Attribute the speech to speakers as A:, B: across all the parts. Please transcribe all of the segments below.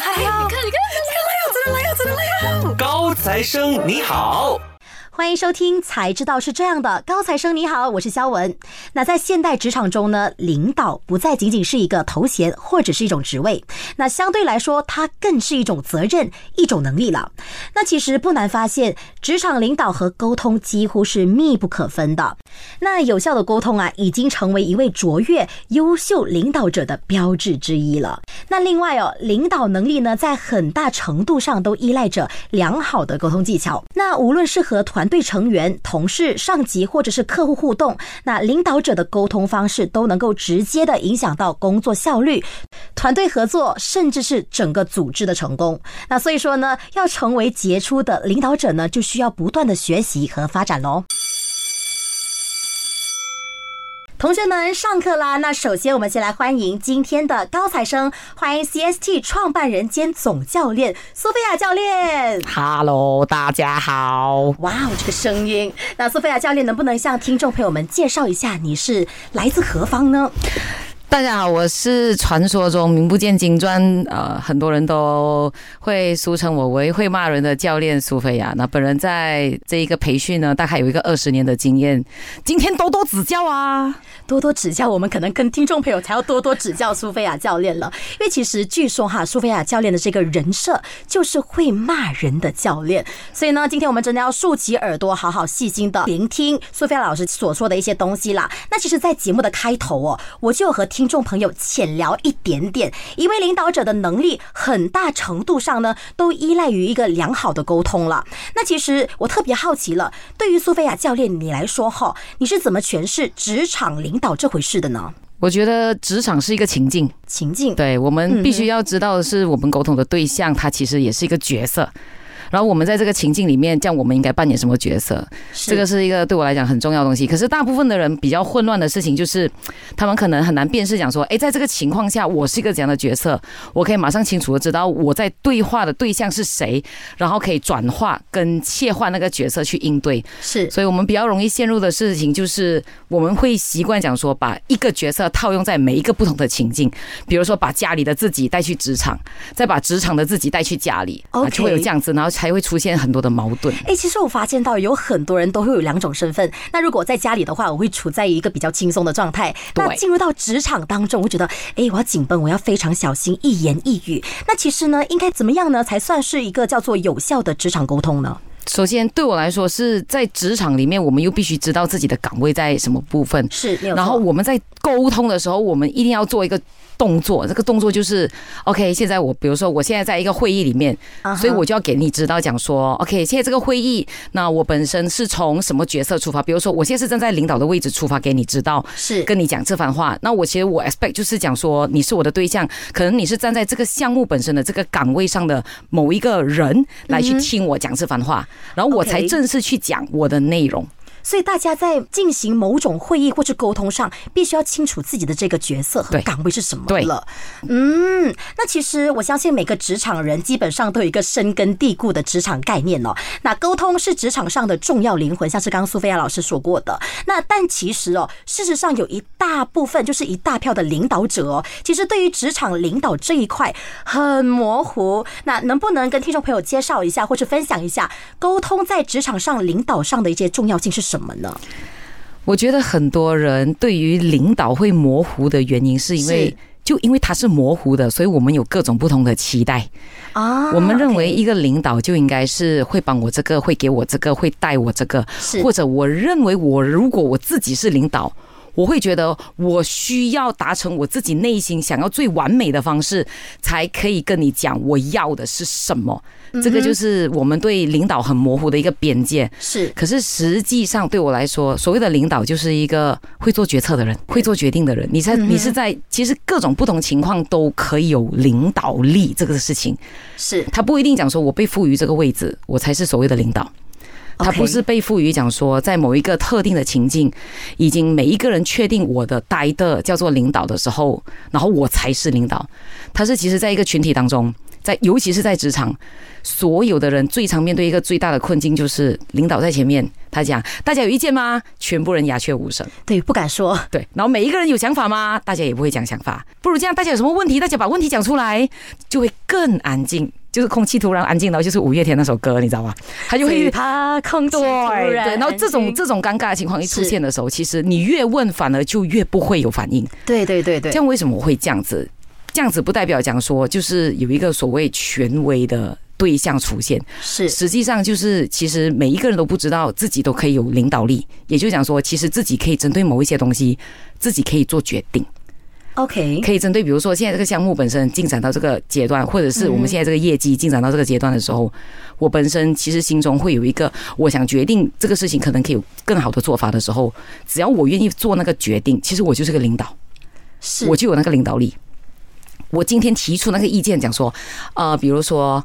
A: 嗨你看你看
B: 你看来呀来呀来呀来呀
C: 高材生你好。
B: 欢迎收听，才知道是这样的。高材生你好，我是肖文。那在现代职场中呢，领导不再仅仅是一个头衔或者是一种职位，那相对来说，它更是一种责任、一种能力了。那其实不难发现，职场领导和沟通几乎是密不可分的。那有效的沟通啊，已经成为一位卓越、优秀领导者的标志之一了。那另外哦，领导能力呢，在很大程度上都依赖着良好的沟通技巧。那无论是和团队成员、同事、上级或者是客户互动，那领导者的沟通方式都能够直接的影响到工作效率、团队合作，甚至是整个组织的成功。那所以说呢，要成为杰出的领导者呢，就需要不断的学习和发展喽。同学们，上课啦！那首先我们先来欢迎今天的高材生，欢迎 CST 创办人兼总教练苏菲亚教练。
A: Hello，大家好！
B: 哇哦，这个声音！那苏菲亚教练能不能向听众朋友们介绍一下你是来自何方呢？
A: 大家好，我是传说中名不见经传，呃，很多人都会俗称我为会骂人的教练苏菲亚。那本人在这一个培训呢，大概有一个二十年的经验。今天多多指教啊，
B: 多多指教。我们可能跟听众朋友才要多多指教苏菲亚教练了，因为其实据说哈，苏菲亚教练的这个人设就是会骂人的教练。所以呢，今天我们真的要竖起耳朵，好好细心的聆听苏菲亚老师所说的一些东西啦。那其实，在节目的开头哦，我就和听众朋友浅聊一点点，一位领导者的能力，很大程度上呢，都依赖于一个良好的沟通了。那其实我特别好奇了，对于苏菲亚教练你来说哈，你是怎么诠释职场领导这回事的呢？
A: 我觉得职场是一个情境，
B: 情境，
A: 对我们必须要知道的是，我们沟通的对象，他其实也是一个角色。然后我们在这个情境里面，这样我们应该扮演什么角色？这个是一个对我来讲很重要的东西。可是大部分的人比较混乱的事情就是，他们可能很难辨识，讲说，哎，在这个情况下，我是一个怎样的角色？我可以马上清楚的知道我在对话的对象是谁，然后可以转化跟切换那个角色去应对。
B: 是，
A: 所以我们比较容易陷入的事情就是，我们会习惯讲说，把一个角色套用在每一个不同的情境，比如说把家里的自己带去职场，再把职场的自己带去家里，啊就会有这样子，然后。才会出现很多的矛盾。
B: 哎，其实我发现到有很多人都会有两种身份。那如果在家里的话，我会处在一个比较轻松的状态。那进入到职场当中，我觉得，哎，我要紧绷，我要非常小心，一言一语。那其实呢，应该怎么样呢，才算是一个叫做有效的职场沟通呢？
A: 首先，对我来说，是在职场里面，我们又必须知道自己的岗位在什么部分。
B: 是，
A: 然后我们在沟通的时候，我们一定要做一个。动作，这个动作就是，OK。现在我，比如说，我现在在一个会议里面，所以我就要给你知道讲说，OK。现在这个会议，那我本身是从什么角色出发？比如说，我现在是站在领导的位置出发，给你知道，
B: 是
A: 跟你讲这番话。那我其实我 expect 就是讲说，你是我的对象，可能你是站在这个项目本身的这个岗位上的某一个人来去听我讲这番话，然后我才正式去讲我的内容。
B: 所以大家在进行某种会议或是沟通上，必须要清楚自己的这个角色和岗位是什么了。嗯，那其实我相信每个职场人基本上都有一个深根蒂固的职场概念哦。那沟通是职场上的重要灵魂，像是刚刚苏菲亚老师说过的。那但其实哦，事实上有一大部分就是一大票的领导者哦，其实对于职场领导这一块很模糊。那能不能跟听众朋友介绍一下，或是分享一下沟通在职场上领导上的一些重要性是什么？什么呢？
A: 我觉得很多人对于领导会模糊的原因，是因为就因为它是模糊的，所以我们有各种不同的期待啊。我们认为一个领导就应该是会帮我这个，会给我这个，会带我这个，或者我认为我如果我自己是领导。我会觉得我需要达成我自己内心想要最完美的方式，才可以跟你讲我要的是什么。这个就是我们对领导很模糊的一个边界。
B: 是，
A: 可是实际上对我来说，所谓的领导就是一个会做决策的人，会做决定的人。你在你是在其实各种不同情况都可以有领导力这个事情。
B: 是，
A: 他不一定讲说我被赋予这个位置，我才是所谓的领导。他不是被赋予讲说，在某一个特定的情境，已经每一个人确定我的待的叫做领导的时候，然后我才是领导。他是其实在一个群体当中，在尤其是在职场，所有的人最常面对一个最大的困境就是领导在前面，他讲大家有意见吗？全部人鸦雀无声，
B: 对，不敢说。
A: 对，然后每一个人有想法吗？大家也不会讲想法。不如这样，大家有什么问题，大家把问题讲出来，就会更安静。就是空气突然安静，然后就是五月天那首歌，你知道吗？
B: 他就会他空气突然
A: 对，然后这种这种尴尬的情况一出现的时候，其实你越问，反而就越不会有反应。
B: 对对对对，
A: 这样为什么会这样子？这样子不代表讲说，就是有一个所谓权威的对象出现。
B: 是，
A: 实际上就是其实每一个人都不知道自己都可以有领导力，也就讲说，其实自己可以针对某一些东西，自己可以做决定。
B: OK，
A: 可以针对，比如说现在这个项目本身进展到这个阶段，或者是我们现在这个业绩进展到这个阶段的时候，我本身其实心中会有一个，我想决定这个事情可能可以有更好的做法的时候，只要我愿意做那个决定，其实我就是个领导，
B: 是
A: 我就有那个领导力。我今天提出那个意见，讲说，呃，比如说，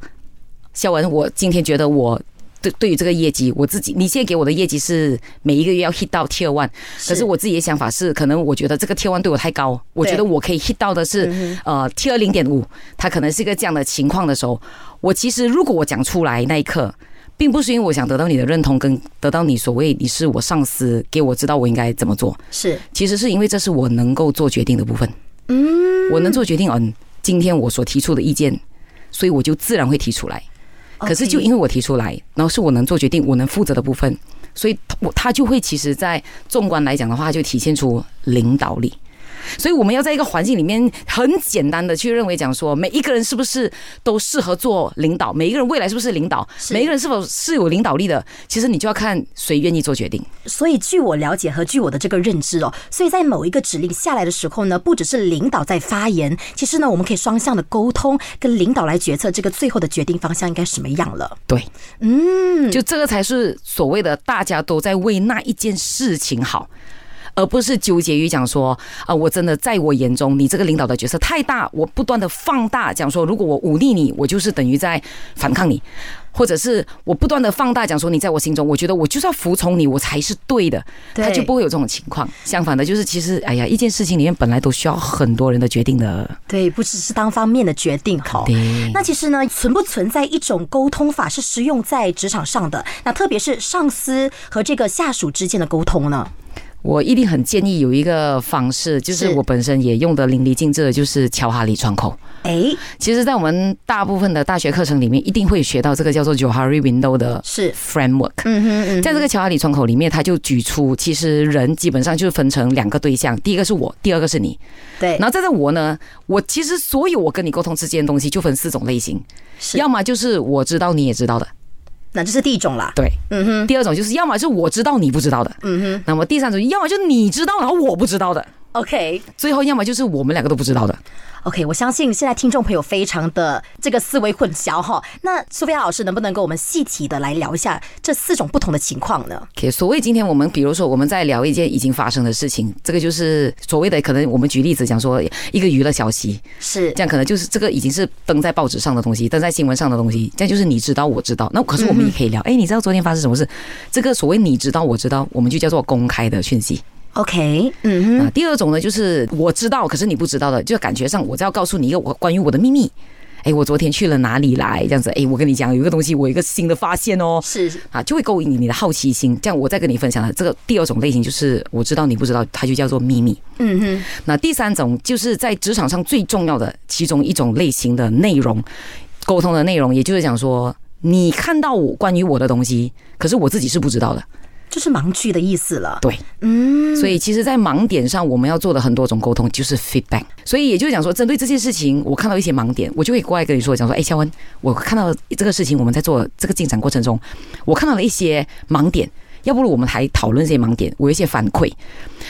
A: 肖文，我今天觉得我。对，对于这个业绩，我自己，你现在给我的业绩是每一个月要 hit 到 Tier One，可是我自己的想法是，可能我觉得这个 Tier One 对我太高，我觉得我可以 hit 到的是呃 Tier 零点五，它可能是一个这样的情况的时候，我其实如果我讲出来那一刻，并不是因为我想得到你的认同，跟得到你所谓你是我上司，给我知道我应该怎么做，
B: 是，
A: 其实是因为这是我能够做决定的部分，嗯，我能做决定，嗯，今天我所提出的意见，所以我就自然会提出来。可是，就因为我提出来，然后是我能做决定、我能负责的部分，所以我他就会其实，在纵观来讲的话，就体现出领导力。所以我们要在一个环境里面很简单的去认为讲说，每一个人是不是都适合做领导？每一个人未来是不是领导？每一个人是否是有领导力的？其实你就要看谁愿意做决定。
B: 所以据我了解和据我的这个认知哦，所以在某一个指令下来的时候呢，不只是领导在发言，其实呢，我们可以双向的沟通，跟领导来决策这个最后的决定方向应该什么样了。
A: 对，嗯，就这个才是所谓的大家都在为那一件事情好。而不是纠结于讲说啊，我真的在我眼中，你这个领导的角色太大，我不断的放大讲说，如果我忤逆你，我就是等于在反抗你，或者是我不断的放大讲说，你在我心中，我觉得我就是要服从你，我才是对的，他就不会有这种情况。相反的，就是其实哎呀，一件事情里面本来都需要很多人的决定的，
B: 对，不只是单方面的决定。好，那其实呢，存不存在一种沟通法是适用在职场上的？那特别是上司和这个下属之间的沟通呢？
A: 我一定很建议有一个方式，就是我本身也用的淋漓尽致的，就是乔哈里窗口。哎，其实，在我们大部分的大学课程里面，一定会学到这个叫做 Johari Window 的
B: 是
A: framework。嗯哼嗯，在这个乔哈里窗口里面，他就举出，其实人基本上就是分成两个对象，第一个是我，第二个是你。
B: 对，
A: 然后在这我呢，我其实所有我跟你沟通之间的东西就分四种类型，要么就是我知道你也知道的。
B: 那这是第一种啦。
A: 对，嗯哼。第二种就是，要么是我知道你不知道的，嗯哼。那么第三种，要么就你知道然后我不知道的
B: ，OK。
A: 最后，要么就是我们两个都不知道的。
B: OK，我相信现在听众朋友非常的这个思维混淆哈。那苏菲亚老师能不能跟我们细体的来聊一下这四种不同的情况呢
A: ？OK，所谓今天我们比如说我们在聊一件已经发生的事情，这个就是所谓的可能我们举例子讲说一个娱乐消息
B: 是
A: 这样，可能就是这个已经是登在报纸上的东西，登在新闻上的东西，这样就是你知道我知道。那可是我们也可以聊，哎，你知道昨天发生什么事？这个所谓你知道我知道，我们就叫做公开的讯息。
B: OK，嗯
A: 哼，第二种呢，就是我知道，可是你不知道的，就感觉上我在要告诉你一个我关于我的秘密。哎，我昨天去了哪里来？这样子，哎，我跟你讲，有一个东西，我有一个新的发现哦，
B: 是
A: 啊，就会勾引你的好奇心。这样，我再跟你分享的这个第二种类型，就是我知道你不知道，它就叫做秘密。嗯哼，那第三种就是在职场上最重要的其中一种类型的内容，沟通的内容，也就是讲说，你看到我关于我的东西，可是我自己是不知道的。
B: 就是盲区的意思了。
A: 对，嗯，所以其实，在盲点上，我们要做的很多种沟通就是 feedback。所以也就是讲说，针对这件事情，我看到一些盲点，我就会过来跟你说，讲说，哎，肖恩，我看到这个事情，我们在做这个进展过程中，我看到了一些盲点，要不如我们还讨论这些盲点，我有一些反馈。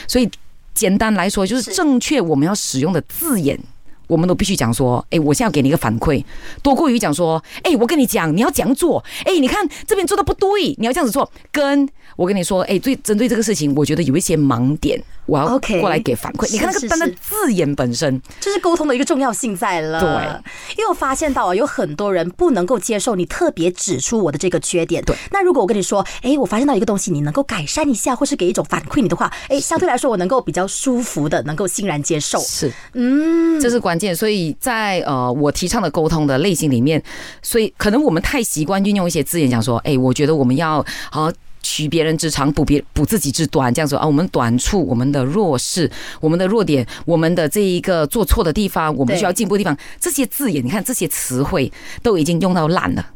A: 所以简单来说，就是正确我们要使用的字眼，我们都必须讲说，哎，我现在要给你一个反馈，多过于讲说，哎，我跟你讲，你要这样做，哎，你看这边做的不对，你要这样子做。跟我跟你说，哎，最，针对这个事情，我觉得有一些盲点，我要过来给反馈。你看那个单的字眼本身，
B: 这是沟通的一个重要性在了。
A: 对，
B: 因为我发现到啊，有很多人不能够接受你特别指出我的这个缺点。
A: 对，
B: 那如果我跟你说，哎，我发现到一个东西，你能够改善一下，或是给一种反馈你的话，哎，相对来说我能够比较舒服的，能够欣然接受。
A: 是，嗯，这是关关键。所以在呃，我提倡的沟通的类型里面，所以可能我们太习惯运用一些字眼讲说，哎，我觉得我们要好取别人之长，补别补自己之短，这样说啊，我们短处，我们的弱势，我们的弱点，我们的这一个做错的地方，我们需要进步的地方，这些字眼，你看这些词汇都已经用到烂了。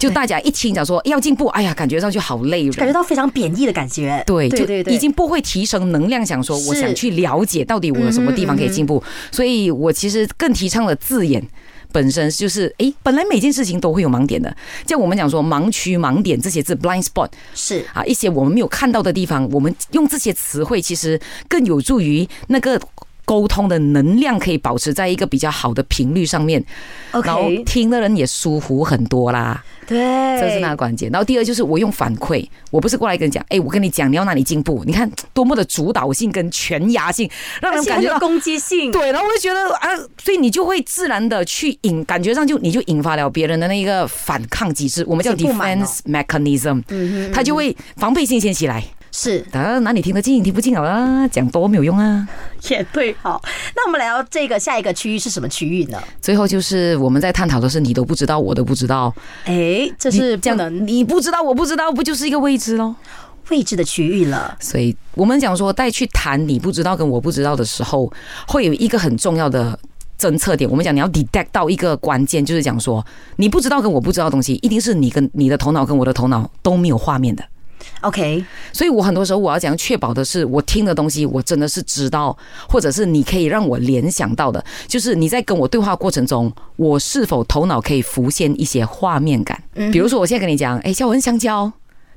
A: 就大家一听讲说要进步，哎呀，感觉上去好累，
B: 感觉到非常贬义的感觉。
A: 对，对对对，已经不会提升能量，想说我想去了解到底我有什么地方可以进步。所以我其实更提倡的字眼本身就是，哎，本来每件事情都会有盲点的，像我们讲说盲区、盲点这些字，blind spot
B: 是
A: 啊，一些我们没有看到的地方，我们用这些词汇其实更有助于那个。沟通的能量可以保持在一个比较好的频率上面
B: 然
A: 后听的人也舒服很多啦。
B: 对，
A: 这是那个关键。然后第二就是我用反馈，我不是过来跟你讲，哎，我跟你讲你要哪里进步，你看多么的主导性跟全压性，让人感觉到
B: 攻击性。
A: 对，然后我就觉得啊，所以你就会自然的去引，感觉上就你就引发了别人的那个反抗机制，我们叫 defense mechanism，嗯他就会防备性先起来。
B: 是，
A: 啊，哪里听得进，听不进好了，讲多没有用啊。
B: 也对，好，那我们来到这个下一个区域是什么区域呢？
A: 最后就是我们在探讨的是你都不知道，我都不知道。
B: 哎，这是这样的，
A: 你不知道，我不知道，不就是一个未知喽？
B: 未知的区域了。
A: 所以我们讲说，带去谈你不知道跟我不知道的时候，会有一个很重要的侦测点。我们讲你要 detect 到一个关键，就是讲说你不知道跟我不知道的东西，一定是你跟你的头脑跟我的头脑都没有画面的。
B: OK，
A: 所以我很多时候我要讲确保的是，我听的东西我真的是知道，或者是你可以让我联想到的，就是你在跟我对话过程中，我是否头脑可以浮现一些画面感？比如说我现在跟你讲，哎，小文香蕉。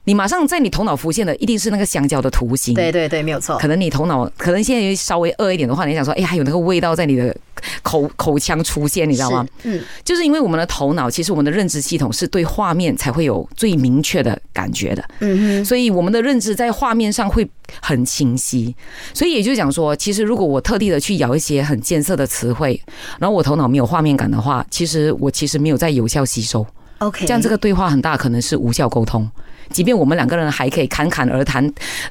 A: 你马上在你头脑浮现的一定是那个香蕉的图形。
B: 对对对，没有错。
A: 可能你头脑可能现在稍微饿一点的话，你想说，哎，还有那个味道在你的口口腔出现，你知道吗？嗯，就是因为我们的头脑，其实我们的认知系统是对画面才会有最明确的感觉的。嗯哼，所以我们的认知在画面上会很清晰。所以也就讲说，其实如果我特地的去咬一些很艰涩的词汇，然后我头脑没有画面感的话，其实我其实没有在有效吸收。
B: OK，
A: 这样这个对话很大可能是无效沟通。即便我们两个人还可以侃侃而谈，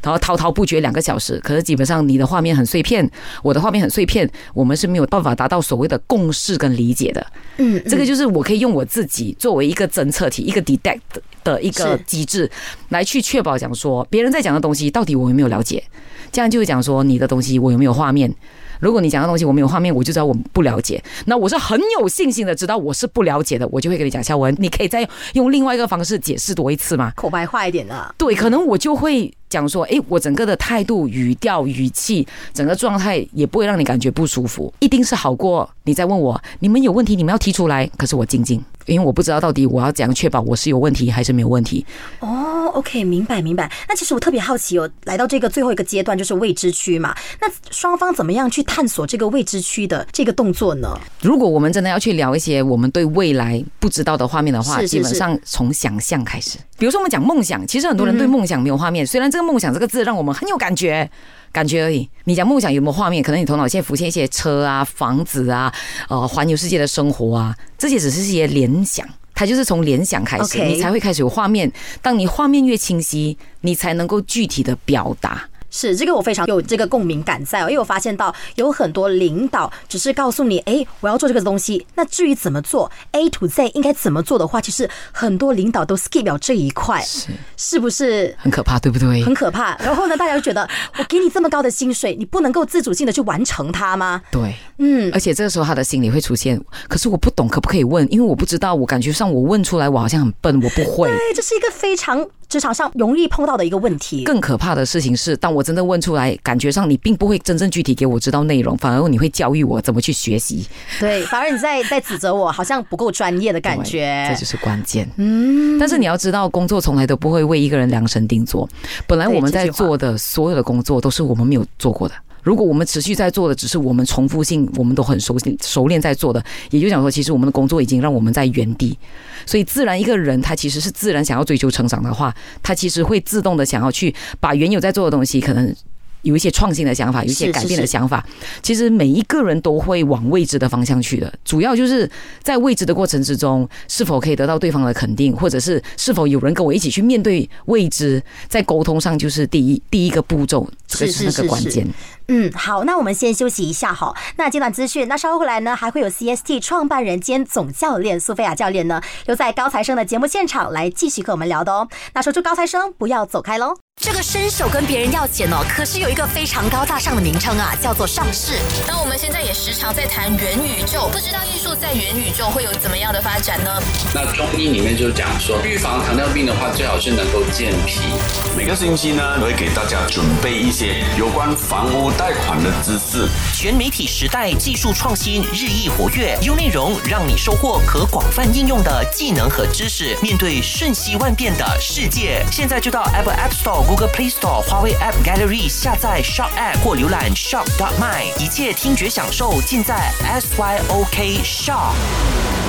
A: 然后滔滔不绝两个小时，可是基本上你的画面很碎片，我的画面很碎片，我们是没有办法达到所谓的共识跟理解的。嗯，这个就是我可以用我自己作为一个侦测体，一个 detect 的一个机制，来去确保讲说别人在讲的东西到底我有没有了解，这样就会讲说你的东西我有没有画面。如果你讲的东西我没有画面，我就知道我不了解。那我是很有信心的知道我是不了解的，我就会跟你讲，小文，你可以再用另外一个方式解释多一次吗？
B: 口白化一点的。
A: 对，可能我就会。讲说，哎，我整个的态度、语调、语气，整个状态也不会让你感觉不舒服，一定是好过你再问我，你们有问题，你们要提出来。可是我静静，因为我不知道到底我要怎样确保我是有问题还是没有问题。
B: 哦，OK，明白明白。那其实我特别好奇哦，来到这个最后一个阶段就是未知区嘛，那双方怎么样去探索这个未知区的这个动作呢？
A: 如果我们真的要去聊一些我们对未来不知道的画面的话，基本上从想象开始。比如说我们讲梦想，其实很多人对梦想没有画面，虽然这个梦想这个字让我们很有感觉，感觉而已。你讲梦想有没有画面？可能你头脑现在浮现一些车啊、房子啊、呃环游世界的生活啊，这些只是一些联想，它就是从联想开始，你才会开始有画面。当你画面越清晰，你才能够具体的表达。
B: 是这个我非常有这个共鸣感在哦，因为我发现到有很多领导只是告诉你，哎，我要做这个东西，那至于怎么做，A to Z 应该怎么做的话，其实很多领导都 skip 了这一块，
A: 是
B: 是不是
A: 很可怕，对不对？
B: 很可怕。然后呢，大家就觉得我给你这么高的薪水，你不能够自主性的去完成它吗？
A: 对，嗯。而且这个时候他的心里会出现，可是我不懂，可不可以问？因为我不知道，我感觉上我问出来，我好像很笨，我不会。
B: 对，这是一个非常。职场上容易碰到的一个问题。
A: 更可怕的事情是，当我真的问出来，感觉上你并不会真正具体给我知道内容，反而你会教育我怎么去学习。
B: 对，反而你在在指责我，好像不够专业的感觉。
A: 这就是关键。嗯。但是你要知道，工作从来都不会为一个人量身定做。本来我们在做的所有的工作，都是我们没有做过的。如果我们持续在做的只是我们重复性，我们都很熟悉熟练在做的，也就讲说，其实我们的工作已经让我们在原地。所以，自然一个人他其实是自然想要追求成长的话，他其实会自动的想要去把原有在做的东西可能。有一些创新的想法，有一些改变的想法。其实每一个人都会往未知的方向去的，主要就是在未知的过程之中，是否可以得到对方的肯定，或者是是否有人跟我一起去面对未知，在沟通上就是第一第一个步骤，这个是那个关键。
B: 嗯，好，那我们先休息一下哈。那今晚资讯，那稍后回来呢，还会有 CST 创办人兼总教练苏菲亚教练呢，留在高材生的节目现场来继续跟我们聊的哦。那说出高材生，不要走开喽。这个伸手跟别人要钱哦，可是有一个非常高大上的名称啊，叫做上市。
D: 那我们现在也时常在谈元宇宙，不知道艺术在元宇宙会有怎么样的发展呢？
E: 那中医里面就讲说，预防糖尿病的话，最好是能够健脾。
F: 每个星期呢，我会给大家准备一些有关房屋贷款的知识。
C: 全媒体时代，技术创新日益活跃，优内容让你收获可广泛应用的技能和知识。面对瞬息万变的世界，现在就到 Apple App Store。Google Play Store、华为 App Gallery 下载 Shop App 或浏览 Shop dot my，一切听觉享受尽在 SYOK Shop。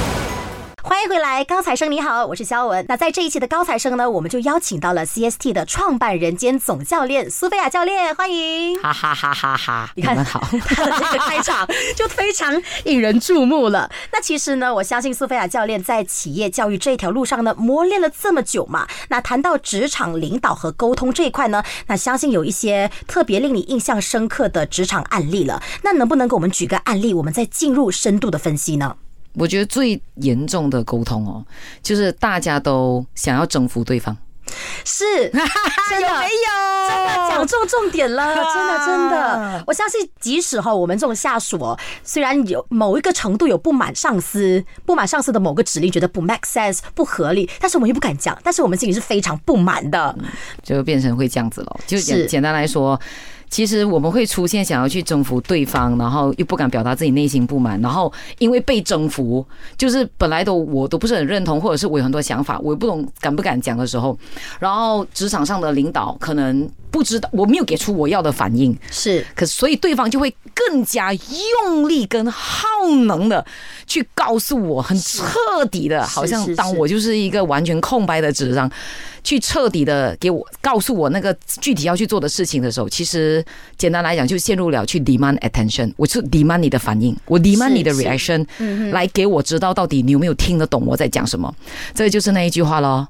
B: 欢迎回来，高材生你好，我是肖文。那在这一期的高材生呢，我们就邀请到了 CST 的创办人兼总教练苏菲亚教练，欢迎！
A: 哈哈哈哈哈！你看好，
B: 他的这个开场就非常引人注目了。那其实呢，我相信苏菲亚教练在企业教育这条路上呢，磨练了这么久嘛。那谈到职场领导和沟通这一块呢，那相信有一些特别令你印象深刻的职场案例了。那能不能给我们举个案例，我们再进入深度的分析呢？
A: 我觉得最严重的沟通哦，就是大家都想要征服对方，
B: 是 真的
A: 没有？
B: 真的讲中重点了，真的真的。我相信，即使哈我们这种下属哦，虽然有某一个程度有不满上司，不满上司的某个指令，觉得不 make sense 不合理，但是我们又不敢讲，但是我们心里是非常不满的，
A: 就变成会这样子了。就简简单来说。其实我们会出现想要去征服对方，然后又不敢表达自己内心不满，然后因为被征服，就是本来都我都不是很认同，或者是我有很多想法，我也不懂敢不敢讲的时候，然后职场上的领导可能不知道我没有给出我要的反应，
B: 是，
A: 可所以对方就会更加用力跟耗能的去告诉我，很彻底的，好像当我就是一个完全空白的纸张。去彻底的给我告诉我那个具体要去做的事情的时候，其实简单来讲就陷入了去 demand attention，我是 demand 你的反应，我 demand 你的 reaction，来给我知道到底你有没有听得懂我在讲什么。这就是那一句话喽，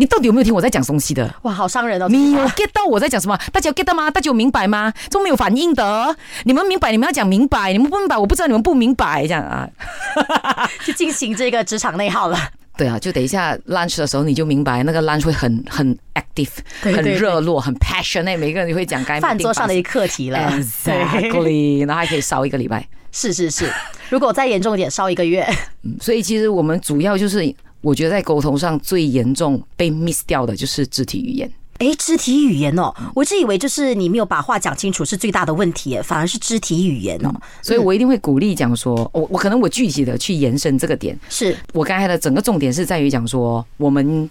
A: 你到底有没有听我在讲东西的？
B: 哇，好伤人哦！
A: 你有 get 到我在讲什么？大家有 get 到吗？大家有明白吗？都没有反应的。你们明白，你们要讲明白；你们不明白，我不知道你们不明白。这样啊，
B: 去进行这个职场内耗了。
A: 对啊，就等一下 lunch 的时候你就明白，那个 lunch 会很很 active，很热络，很 passionate，每个人就会讲该
B: 饭桌上的一课题了。
A: Exactly，然后还可以烧一个礼拜。
B: 是是是，如果再严重一点，烧一个月。
A: 嗯所以其实我们主要就是，我觉得在沟通上最严重被 miss 掉的就是肢体语言。
B: 哎，肢体语言哦，我是以为就是你没有把话讲清楚是最大的问题，反而是肢体语言哦。
A: 所以我一定会鼓励讲说，我我可能我具体的去延伸这个点。
B: 是
A: 我刚才的整个重点是在于讲说，我们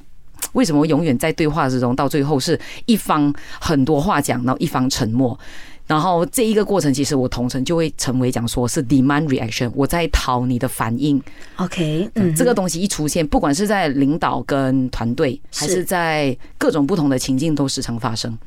A: 为什么永远在对话之中，到最后是一方很多话讲，然后一方沉默。然后这一个过程，其实我同城就会成为讲说是 demand reaction，我在讨你的反应。
B: OK，
A: 嗯，这个东西一出现，不管是在领导跟团队，还是在各种不同的情境，都时常发生。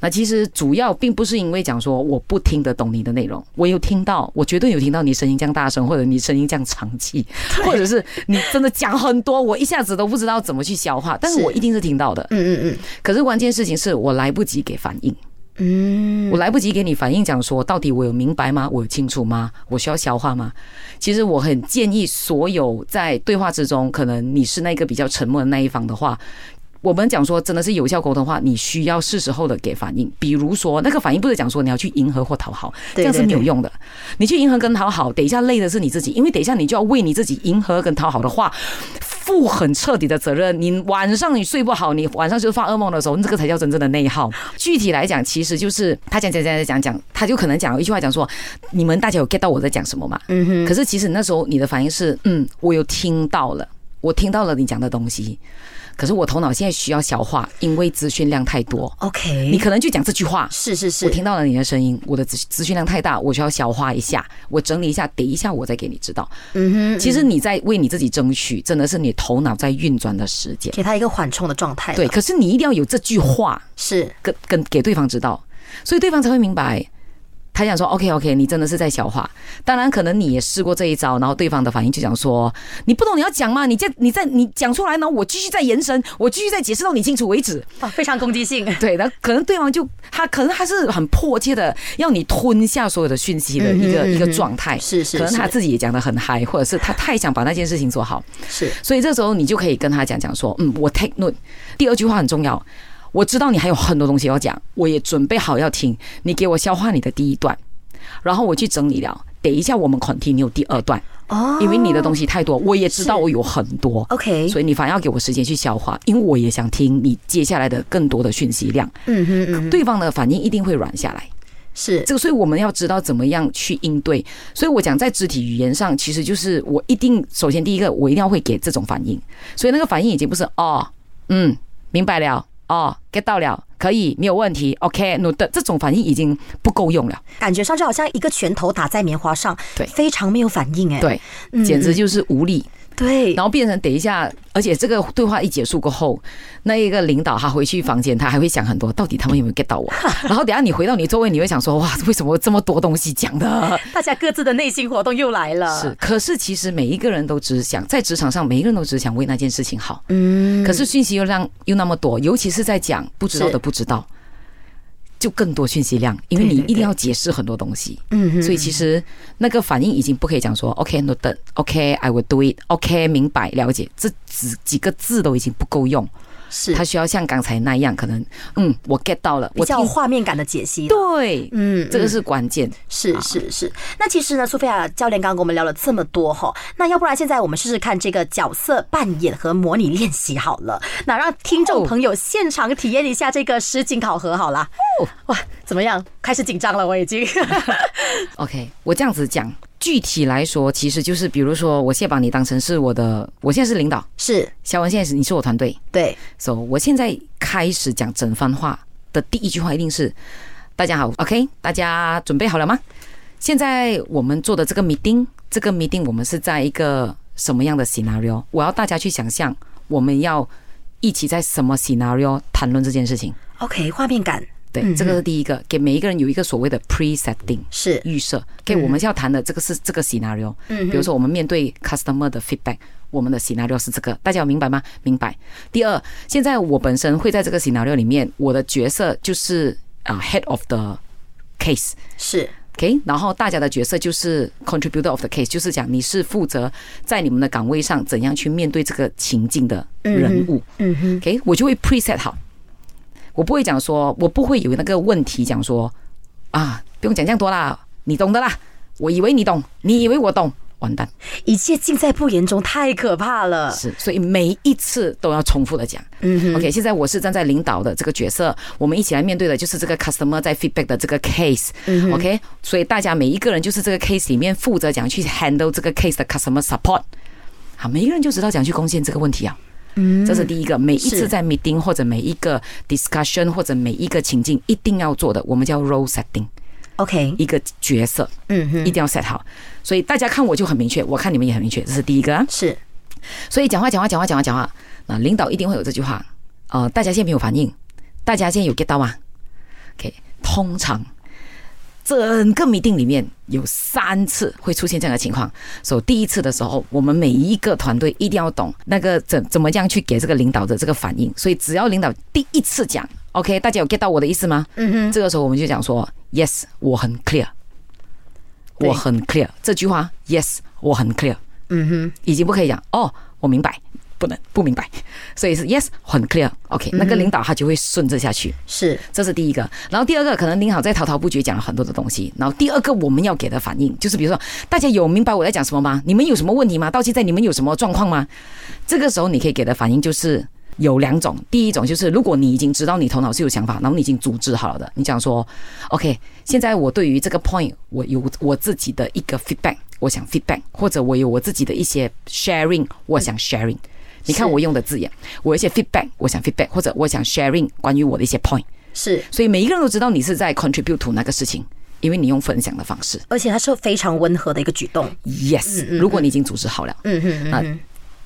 A: 那其实主要并不是因为讲说我不听得懂你的内容，我有听到，我绝对有听到你声音这样大声，或者你声音这样长气，或者是你真的讲很多，我一下子都不知道怎么去消化，但是我一定是听到的。嗯嗯嗯。可是关键事情是我来不及给反应。嗯，我来不及给你反应，讲说到底我有明白吗？我有清楚吗？我需要消化吗？其实我很建议所有在对话之中，可能你是那个比较沉默的那一方的话，我们讲说真的是有效沟通的话，你需要是时候的给反应。比如说那个反应不是讲说你要去迎合或讨好，这样是没有用的。你去迎合跟讨好，等一下累的是你自己，因为等一下你就要为你自己迎合跟讨好的话。负很彻底的责任，你晚上你睡不好，你晚上就是发噩梦的时候，这个才叫真正的内耗。具体来讲，其实就是他讲讲讲讲讲，他就可能讲一句话，讲说你们大家有 get 到我在讲什么吗？嗯哼。可是其实那时候你的反应是，嗯，我有听到了，我听到了你讲的东西。可是我头脑现在需要消化，因为资讯量太多。
B: OK，
A: 你可能就讲这句话，
B: 是是是，
A: 我听到了你的声音，我的资资讯量太大，我需要消化一下，我整理一下，等一下我再给你知道。
B: 嗯哼，
A: 其实你在为你自己争取，真的是你头脑在运转的时间。
B: 给他一个缓冲的状态。
A: 对，，可是你一定要有这句话
B: 是
A: 跟跟给对方知道，所以对方才会明白。他想说 OK OK，你真的是在消化。当然，可能你也试过这一招，然后对方的反应就讲说：“你不懂你要讲吗？你在你在你讲出来呢，我继续再延伸，我继续再解释到你清楚为止。”
B: 啊，非常攻击性。
A: 对，然后可能对方就他可能他是很迫切的要你吞下所有的讯息的一个、
B: 嗯
A: 一个状态，
B: 是是
A: 可能他自己也讲的很嗨，或者是他太想把那件事情做好，
B: 是
A: 所以这时候你就可以跟他讲讲说，嗯，我 take note。第二句话很重要，我知道你还有很多东西要讲，我也准备好要听，你给我消化你的第一段，然后我去整理了。等一下我们 continue 第二段，
B: 哦
A: 因为你的东西太多，我也知道我有很多
B: OK
A: 所以你反而要给我时间去消化，因为我也想听你接下来的更多的讯息量。
B: 嗯哼嗯哼，
A: 对方的反应一定会软下来。
B: 是
A: 这个，所以我们要知道怎么样去应对。所以我讲在肢体语言上，其实就是我一定首先第一个，我一定要会给这种反应。所以那个反应已经不是哦，嗯，明白了，哦，get 到了，可以，没有问题，OK，no 的这种反应已经不够用了。
B: 感觉上就好像一个拳头打在棉花上，
A: 对
B: 非常没有反应哎。
A: 对，
B: 嗯
A: 简直就是无力。
B: 对，
A: 然后变成等一下，而且这个对话一结束过后，那一个领导他回去房间，他还会想很多，到底他们有没有 get 到我？然后等一下你回到你座位，你会想说，哇，为什么这么多东西讲的？
B: 大家各自的内心活动又来了。
A: 是，，可是其实每一个人都只想在职场上，每一个人都只想为那件事情好。
B: 嗯，
A: 可是讯息又让又那么多，尤其是在讲不知道的不知道，就更多讯息量，因为你一定要解释很多东西。
B: 嗯
A: 所以其实那个反应已经不可以讲说 OK no 等 OK I will do it，OK 明白了解，这几几个字都已经不够用，
B: 是
A: 他需要像刚才那样，可能嗯我 get 到了，
B: 比较
A: 我叫
B: 画面感的解析。
A: 对，
B: 嗯
A: 这个是关键。
B: 是是是，那其实呢，苏菲亚教练刚刚跟我们聊了这么多哈，那要不然现在我们试试看这个角色扮演和模拟练习好了，那让听众朋友现场体验一下这个实景考核好了。哇，怎么样？开始紧张了，我已经。
A: OK，我这样子讲，具体来说，其实就是比如说，我现在把你当成是我的，我现在是领导，
B: 是
A: 肖文现在是你是我团队
B: 对
A: ，，so 我现在开始讲整番话的第一句话一定是：大家好，OK，大家准备好了吗？现在我们做的这个 meeting，这个 meeting 我们是在一个什么样的 scenario？我要大家去想象，我们要一起在什么 scenario 谈论这件事情。
B: OK，画面感
A: 对，
B: 嗯
A: 这个是第一个，给每一个人有一个所谓的 pre-setting。
B: 是
A: 预设。OK，我们要谈的这个是这个 scenario。
B: 嗯
A: 比如说我们面对 customer 的 feedback，我们的 scenario 是这个，大家有明白吗？明白。第二，现在我本身会在这个 scenario 里面，我的角色就是啊、head of the case。
B: 是
A: OK，然后大家的角色就是 contributor of the case，就是讲你是负责在你们的岗位上怎样去面对这个情境的人物。
B: 嗯哼
A: OK，我就会 preset 好，我不会讲说，我不会有那个问题讲说啊，不用讲这样多啦，你懂的啦，我以为你懂，你以为我懂，完蛋，
B: 一切尽在不言中，太可怕了。
A: 是，所以每一次都要重复的讲。
B: 嗯
A: OK，现在我是站在领导的这个角色，我们一起来面对的就是这个 customer 在 feedback 的这个 case。嗯 OK，所以大家每一个人就是这个 case 里面负责讲去 handle 这个 case 的 customer support。好，每一个人就知道讲去贡献这个问题啊。嗯，这是第一个。每一次在 meeting 或者每一个 discussion 或者每一个情境一定要做的，我们叫 role
B: setting，OK，
A: 一个角色
B: 嗯哼，
A: 一定要 set 好。所以大家看我就很明确，我看你们也很明确，这是第一个啊。
B: 是
A: 所以讲话讲话讲话讲话讲话，那领导一定会有这句话，呃，大家现在没有反应，大家现在有 get 到吗？OK，通常整个 meeting 里面有三次会出现这样的情况。所以第一次的时候，我们每一个团队一定要懂那个怎怎么样去给这个领导的这个反应。所以只要领导第一次讲，OK，大家有 get 到我的意思吗？
B: 嗯哼，
A: 这个时候我们就讲说，Yes，我很 clear，我很 clear。这句话，Yes，我很 clear。
B: 嗯哼，
A: 已经不可以讲哦，我明白，不能不明白，所以是 yes 很 clear，OK，、那个领导他就会顺着下去，
B: 是
A: 这是第一个。然后第二个，可能领导在滔滔不绝讲了很多的东西，然后第二个我们要给的反应就是，比如说大家有明白我在讲什么吗？你们有什么问题吗？到现在你们有什么状况吗？这个时候你可以给的反应就是。有两种，第一种就是如果你已经知道你头脑是有想法，然后你已经组织好了的，你讲说，OK，现在我对于这个 point 我有我自己的一个 feedback，我想 feedback，或者我有我自己的一些 sharing，我想 sharing。你看我用的字眼，我一些 feedback，我想 feedback，或者我想 sharing 关于我的一些 point，
B: 是，
A: 所以每一个人都知道你是在 contribute to 那个事情，因为你用分享的方式。
B: 而且它是非常温和的一个举动。
A: Yes，如果你已经组织好了，
B: 嗯嗯。
A: 那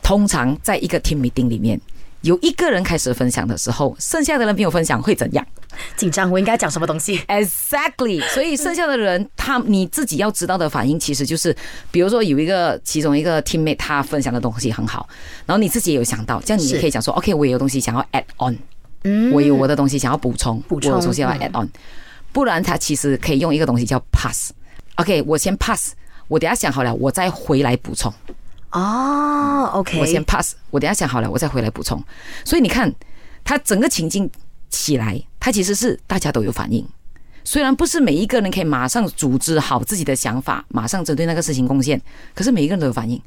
A: 通常在一个 team meeting 里面，有一个人开始分享的时候，剩下的人没有分享会怎样
B: 紧张，我应该讲什么东西
A: ？？Exactly，所以剩下的人他你自己要知道的反应，其实就是，比如说有一个其中一个 teammate 他分享的东西很好，然后你自己也有想到，这样你也可以讲说，OK，我也有东西想要 add on，
B: 嗯
A: 我有我的东西想要补充，
B: 补充
A: 我有东西要
B: 嗯
A: add on，不然他其实可以用一个东西叫 pass。OK，我先 pass，我等下想好了，我再回来补充。
B: 哦，OK，
A: 我先 pass，我等下想好了，我再回来补充。所以你看，他整个情境起来，他其实是大家都有反应。虽然不是每一个人可以马上组织好自己的想法，马上针对那个事情贡献，可是每一个人都有反应。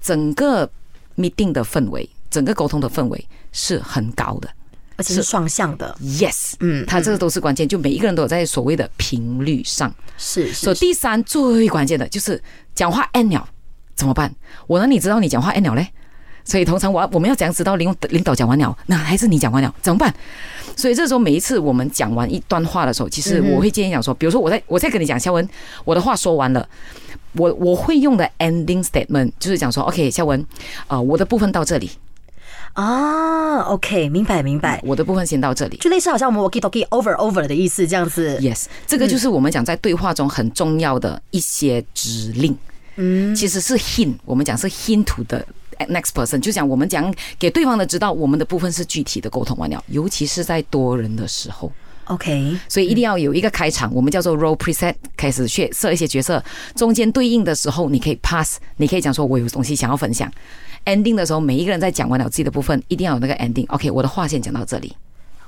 A: 整个 meeting 的氛围，整个沟通的氛围是很高的。
B: 而且是双向的
A: ，Yes，
B: 嗯
A: 嗯，它这个都是关键，就每一个人都有在所谓的频率上。
B: 是
A: 所以第三最关键的就是讲话 N 了怎么办？我哪里知道你讲话按了嘞？所以通常我要我们要怎样知道领领导讲完了，那还是你讲完了怎么办？所以这时候每一次我们讲完一段话的时候，其实我会建议讲说，比如说我在我在跟你讲，肖文，我的话说完了，我我会用的 ending statement 就是讲说，OK，肖文，呃，我的部分到这里，
B: 啊，OK，明白明白，
A: 我的部分先到这里。
B: 就类似好像我们 walkie talkie over over 的意思这样子。
A: Yes，这个就是我们讲在对话中很重要的一些指令。嗯，其实是 hint，我们讲是 hint to 的 next person，就讲我们讲给对方的知道我们的部分是具体的沟通完了，尤其是在多人的时候
B: ，OK，
A: 所以一定要有一个开场，我们叫做 role preset，开始去设一些角色，中间对应的时候你可以 pass，你可以讲说我有东西想要分享。ending 的时候，每一个人在讲完了自己的部分，一定要有那个 ending。OK，我的话先讲到这里。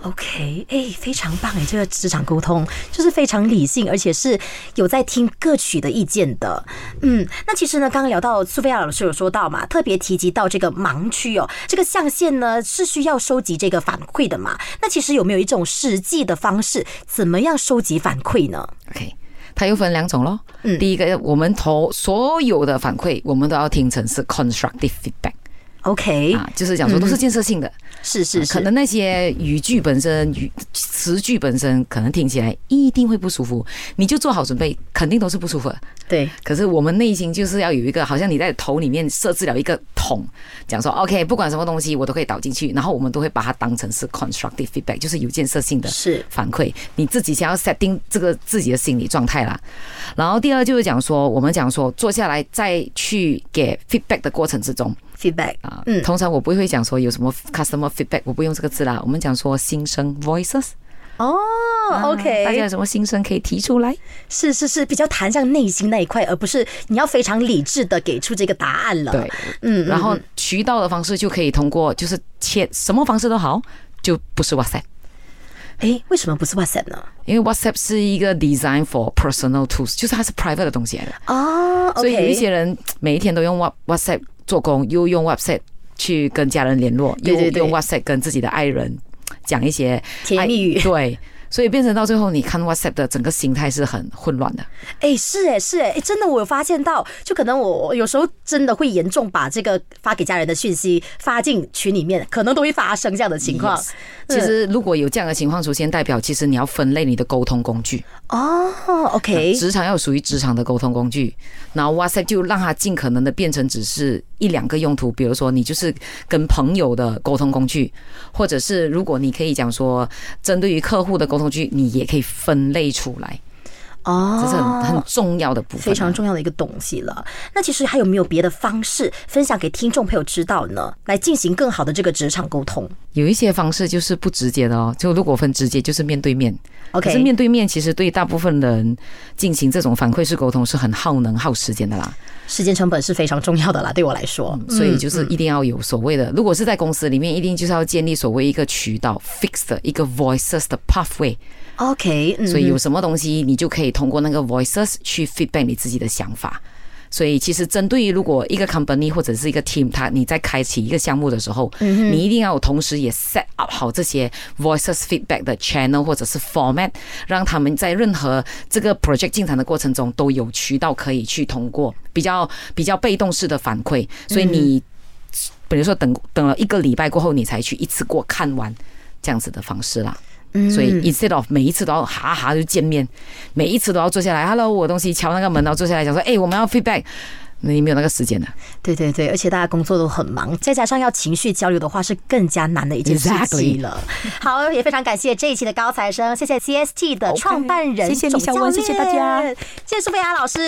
B: OK，哎，非常棒哎，这个职场沟通就是非常理性，而且是有在听各取的意见的。嗯，那其实呢，刚刚聊到苏菲亚老师有说到嘛，特别提及到这个盲区哦，这个象限呢是需要收集这个反馈的嘛。那其实有没有一种实际的方式，怎么样收集反馈呢
A: ？OK，它又分两种咯。
B: 嗯
A: 第一个，我们投所有的反馈，我们都要听成是 constructive feedback
B: OK，
A: 啊，就是讲说都是建设性的。
B: 是是是，
A: 可能那些语句本身、语词句本身，可能听起来一定会不舒服，你就做好准备，肯定都是不舒服的。
B: 对，
A: 可是我们内心就是要有一个，好像你在头里面设置了一个桶，讲说 OK，不管什么东西我都可以倒进去，然后我们都会把它当成是 constructive feedback，就是有建设性的
B: 是
A: 反馈。你自己想要 setting 这个自己的心理状态啦。然后第二就是讲说，我们讲说坐下来再去给 feedback 的过程之中
B: feedback
A: 啊，
B: 嗯
A: 通常我不会讲说有什么 customer feedback，我不用这个字啦，我们讲说心声 voices。
B: 哦
A: 啊
B: ，OK，
A: 大家有什么心声可以提出来？
B: 是是是，比较谈向内心那一块，而不是你要非常理智的给出这个答案了。
A: 对，
B: 嗯，
A: 然后
B: 嗯
A: 渠道的方式就可以通过，就是切什么方式都好，就不是 WhatsApp，
B: 哎，为什么不是 WhatsApp 呢？
A: 因为 WhatsApp 是一个 design for personal tools，就是它是 private 的东西来的，
B: 哦
A: 所以有一些人每一天都用 Wha- WhatsApp 做工，又用 WhatsApp 去跟家人联络，又用 WhatsApp 跟自己的爱人讲一些
B: 甜言蜜语
A: 对。所以变成到最后，你看 WhatsApp 的整个心态是很混乱的。
B: 哎，是哎是哎，哎，真的我有发现到，就可能我我有时候真的会严重把这个发给家人的讯息发进群里面，可能都会发生这样的情况
A: Yes。其实如果有这样的情况出现，代表其实你要分类你的沟通工具。
B: 哦，OK，
A: 职场要属于职场的沟通工具，然后 WhatsApp 就让它尽可能的变成只是一两个用途，比如说你就是跟朋友的沟通工具，或者是如果你可以讲说针对于客户的沟通工具，你也可以分类出来，
B: 哦，
A: 这是很很重要的部分啊，
B: 非常重要的一个东西了。那其实还有没有别的方式分享给听众朋友知道呢？来进行更好的这个职场沟通。
A: 有一些方式就是不直接的哦，就如果分直接就是面对面。
B: OK
A: 可是面对面其实对大部分人进行这种反馈式沟通是很耗能耗时间的啦。
B: 时间成本是非常重要的啦，对我来说。
A: 所以就是一定要有所谓的，如果是在公司里面，一定就是要建立所谓一个渠道 fix 的一个 voices 的 pathway，
B: OK，嗯，
A: 所以有什么东西你就可以通过那个 voices 去 feedback 你自己的想法。所以其实针对于如果一个 company 或者是一个 team，它你在开启一个项目的时候，你一定要同时也 set up 好这些 voices feedback 的 channel 或者是 format，让他们在任何这个 project 进展的过程中都有渠道可以去通过比较比较被动式的反馈，所以你。比如说等等了一个礼拜过后，你才去一次过看完这样子的方式啦。所以 instead of 每一次都要哈哈就见面，每一次都要坐下来，hello，我东西敲那个门，然后坐下来讲说，哎，我们要 feedback。你没有那个时间的，
B: 对对对，而且大家工作都很忙，再加上要情绪交流的话，是更加难的一件事情了。好，也非常感谢这一期的高材生，谢谢 CST 的创办人，
A: 谢谢李小文，谢谢大家，
B: 谢谢苏菲亚老师。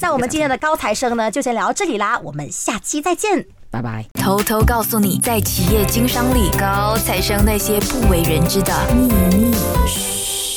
B: 那我们今天的高材生呢，就先聊到这里啦，我们下期再见，
A: 拜拜。
D: 偷偷告诉你，在企业经商里，高材生那些不为人知的秘密。